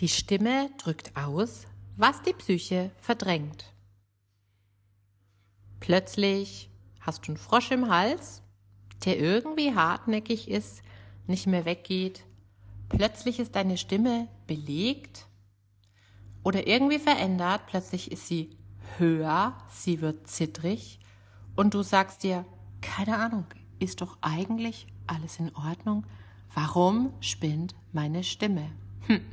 Die Stimme drückt aus, was die Psyche verdrängt. Plötzlich hast du einen Frosch im Hals, der irgendwie hartnäckig ist, nicht mehr weggeht. Plötzlich ist deine Stimme belegt oder irgendwie verändert. Plötzlich ist sie höher, sie wird zittrig und du sagst dir, keine Ahnung, ist doch eigentlich alles in Ordnung? Warum spinnt meine Stimme? Hm.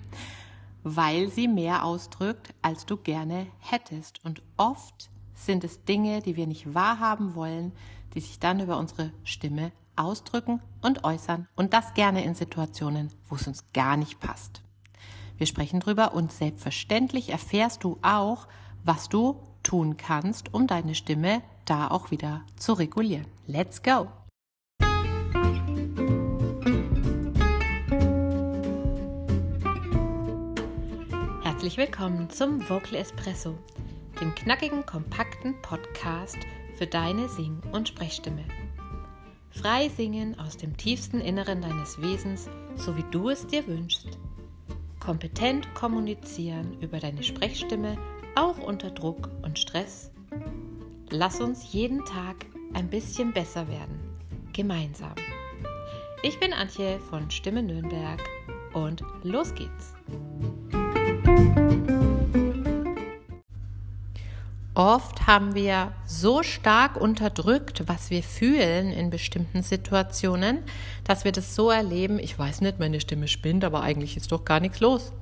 Weil sie mehr ausdrückt, als du gerne hättest. Und oft sind es Dinge, die wir nicht wahrhaben wollen, die sich dann über unsere Stimme ausdrücken und äußern. Und das gerne in Situationen, wo es uns gar nicht passt. Wir sprechen drüber und selbstverständlich erfährst du auch, was du tun kannst, um deine Stimme da auch wieder zu regulieren. Let's go! Herzlich willkommen zum Vocal Espresso, dem knackigen, kompakten Podcast für deine Sing- und Sprechstimme. Frei singen aus dem tiefsten Inneren deines Wesens, so wie du es dir wünschst. Kompetent kommunizieren über deine Sprechstimme, auch unter Druck und Stress. Lass uns jeden Tag ein bisschen besser werden. Gemeinsam. Ich bin Antje von Stimme Nürnberg und los geht's. Oft haben wir so stark unterdrückt, was wir fühlen in bestimmten Situationen, dass wir das so erleben, ich weiß nicht, meine Stimme spinnt, aber eigentlich ist doch gar nichts los.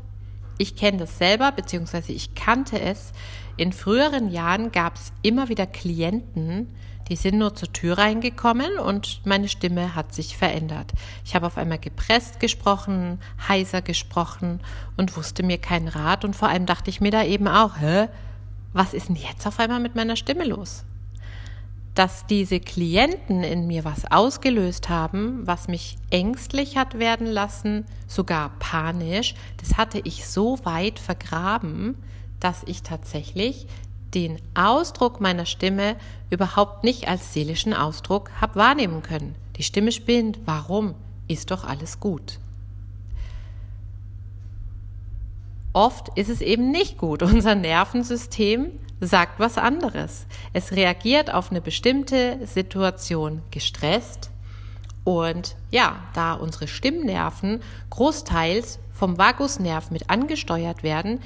Ich kenne das selber, beziehungsweise ich kannte es. In früheren Jahren gab es immer wieder Klienten, die sind nur zur Tür reingekommen und meine Stimme hat sich verändert. Ich habe auf einmal gepresst gesprochen, heiser gesprochen und wusste mir keinen Rat und vor allem dachte ich mir da eben auch, hä? was ist denn jetzt auf einmal mit meiner Stimme los? Dass diese Klienten in mir was ausgelöst haben, was mich ängstlich hat werden lassen, sogar panisch, das hatte ich so weit vergraben, dass ich tatsächlich den Ausdruck meiner Stimme überhaupt nicht als seelischen Ausdruck habe wahrnehmen können. Die Stimme spinnt. Warum? Ist doch alles gut. Oft ist es eben nicht gut. Unser Nervensystem sagt was anderes. Es reagiert auf eine bestimmte Situation gestresst. Und ja, da unsere Stimmnerven großteils vom Vagusnerv mit angesteuert werden,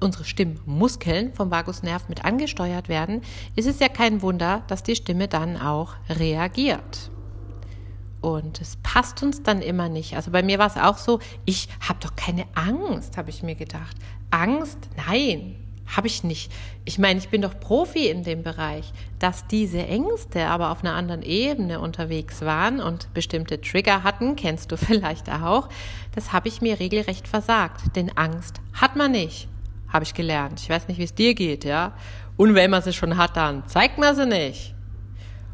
unsere Stimmmuskeln vom Vagusnerv mit angesteuert werden, ist es ja kein Wunder, dass die Stimme dann auch reagiert. Und es passt uns dann immer nicht. Also bei mir war es auch so, ich habe doch keine Angst, habe ich mir gedacht. Angst? Nein, habe ich nicht. Ich meine, ich bin doch Profi in dem Bereich. Dass diese Ängste aber auf einer anderen Ebene unterwegs waren und bestimmte Trigger hatten, kennst du vielleicht auch, das habe ich mir regelrecht versagt. Denn Angst hat man nicht, habe ich gelernt. Ich weiß nicht, wie es dir geht, ja. Und wenn man sie schon hat, dann zeigt man sie nicht.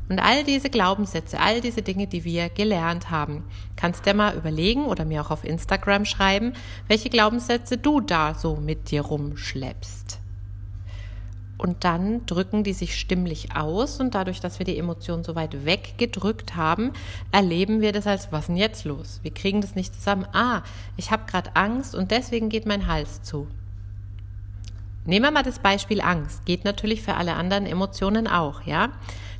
Und all diese Glaubenssätze, all diese Dinge, die wir gelernt haben, kannst du mal überlegen oder mir auch auf Instagram schreiben, welche Glaubenssätze du da so mit dir rumschleppst. Und dann drücken die sich stimmlich aus und dadurch, dass wir die Emotionen so weit weggedrückt haben, erleben wir das als, was denn jetzt los? Wir kriegen das nicht zusammen. Ah, ich habe gerade Angst und deswegen geht mein Hals zu. Nehmen wir mal das Beispiel Angst. Geht natürlich für alle anderen Emotionen auch, ja?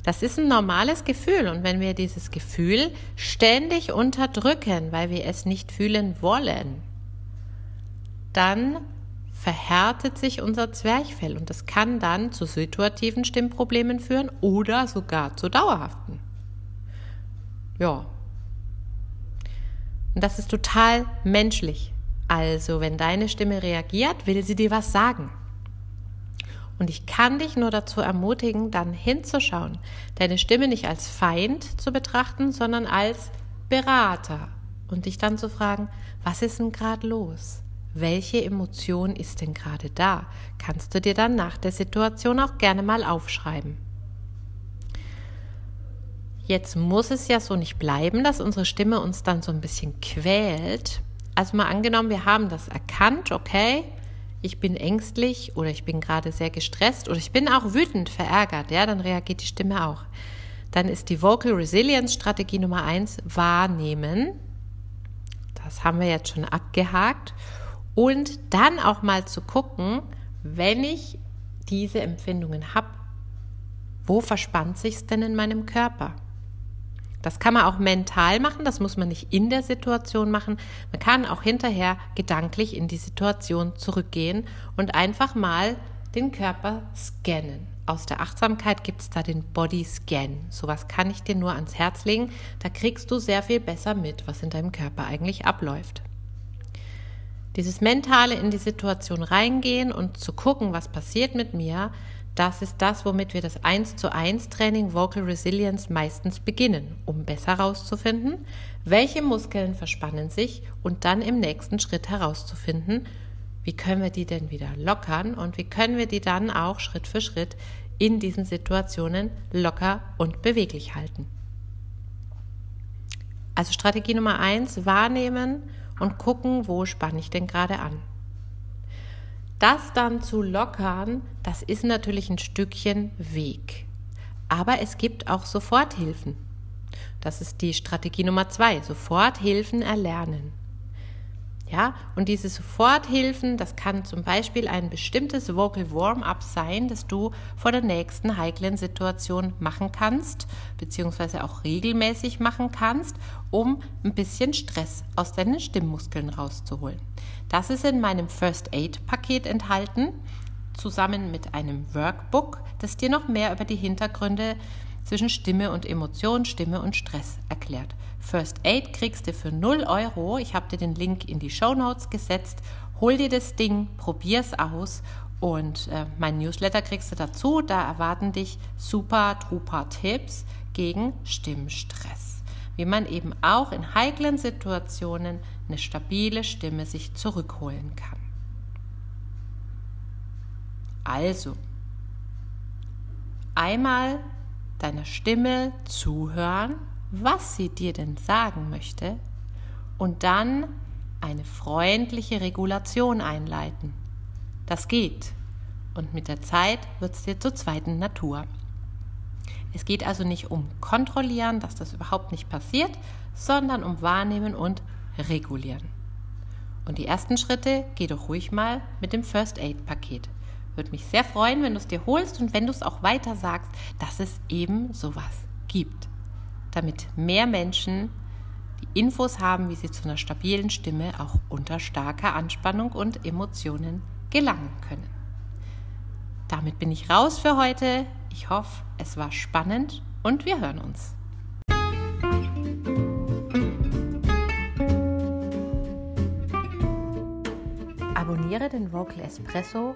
Das ist ein normales Gefühl und wenn wir dieses Gefühl ständig unterdrücken, weil wir es nicht fühlen wollen, dann verhärtet sich unser Zwerchfell und das kann dann zu situativen Stimmproblemen führen oder sogar zu dauerhaften. Ja. Und das ist total menschlich. Also, wenn deine Stimme reagiert, will sie dir was sagen. Und ich kann dich nur dazu ermutigen, dann hinzuschauen, deine Stimme nicht als Feind zu betrachten, sondern als Berater und dich dann zu fragen, was ist denn gerade los? Welche Emotion ist denn gerade da? Kannst du dir dann nach der Situation auch gerne mal aufschreiben. Jetzt muss es ja so nicht bleiben, dass unsere Stimme uns dann so ein bisschen quält. Also mal angenommen, wir haben das erkannt, okay, ich bin ängstlich oder ich bin gerade sehr gestresst oder ich bin auch wütend, verärgert, ja, dann reagiert die Stimme auch. Dann ist die Vocal Resilience Strategie Nummer eins wahrnehmen. Das haben wir jetzt schon abgehakt. Und dann auch mal zu gucken, wenn ich diese Empfindungen habe, wo verspannt sich es denn in meinem Körper? Das kann man auch mental machen, das muss man nicht in der Situation machen. Man kann auch hinterher gedanklich in die Situation zurückgehen und einfach mal den Körper scannen. Aus der Achtsamkeit gibt es da den Body Scan. Sowas kann ich dir nur ans Herz legen. Da kriegst du sehr viel besser mit, was in deinem Körper eigentlich abläuft. Dieses mentale in die Situation reingehen und zu gucken, was passiert mit mir, das ist das, womit wir das 1 zu 1 Training Vocal Resilience meistens beginnen, um besser herauszufinden, welche Muskeln verspannen sich und dann im nächsten Schritt herauszufinden, wie können wir die denn wieder lockern und wie können wir die dann auch Schritt für Schritt in diesen Situationen locker und beweglich halten. Also Strategie Nummer 1, wahrnehmen und gucken, wo spanne ich denn gerade an. Das dann zu lockern, das ist natürlich ein Stückchen Weg. Aber es gibt auch Soforthilfen. Das ist die Strategie Nummer zwei. Soforthilfen erlernen. Ja, und diese Soforthilfen, das kann zum Beispiel ein bestimmtes Vocal Warm-up sein, das du vor der nächsten heiklen Situation machen kannst, beziehungsweise auch regelmäßig machen kannst, um ein bisschen Stress aus deinen Stimmmuskeln rauszuholen. Das ist in meinem First Aid Paket enthalten, zusammen mit einem Workbook, das dir noch mehr über die Hintergründe zwischen Stimme und Emotion, Stimme und Stress erklärt. First Aid kriegst du für 0 Euro. Ich habe dir den Link in die Show Notes gesetzt. Hol dir das Ding, probier's aus und äh, mein Newsletter kriegst du dazu. Da erwarten dich super truper Tipps gegen Stimmstress. Wie man eben auch in heiklen Situationen eine stabile Stimme sich zurückholen kann. Also, einmal deiner Stimme zuhören was sie dir denn sagen möchte und dann eine freundliche Regulation einleiten. Das geht und mit der Zeit wird es dir zur zweiten Natur. Es geht also nicht um kontrollieren, dass das überhaupt nicht passiert, sondern um wahrnehmen und regulieren. Und die ersten Schritte geh doch ruhig mal mit dem First Aid Paket. Würde mich sehr freuen, wenn du es dir holst und wenn du es auch weiter sagst, dass es eben sowas gibt damit mehr Menschen die Infos haben, wie sie zu einer stabilen Stimme auch unter starker Anspannung und Emotionen gelangen können. Damit bin ich raus für heute. Ich hoffe, es war spannend und wir hören uns. Abonniere den Vocal Espresso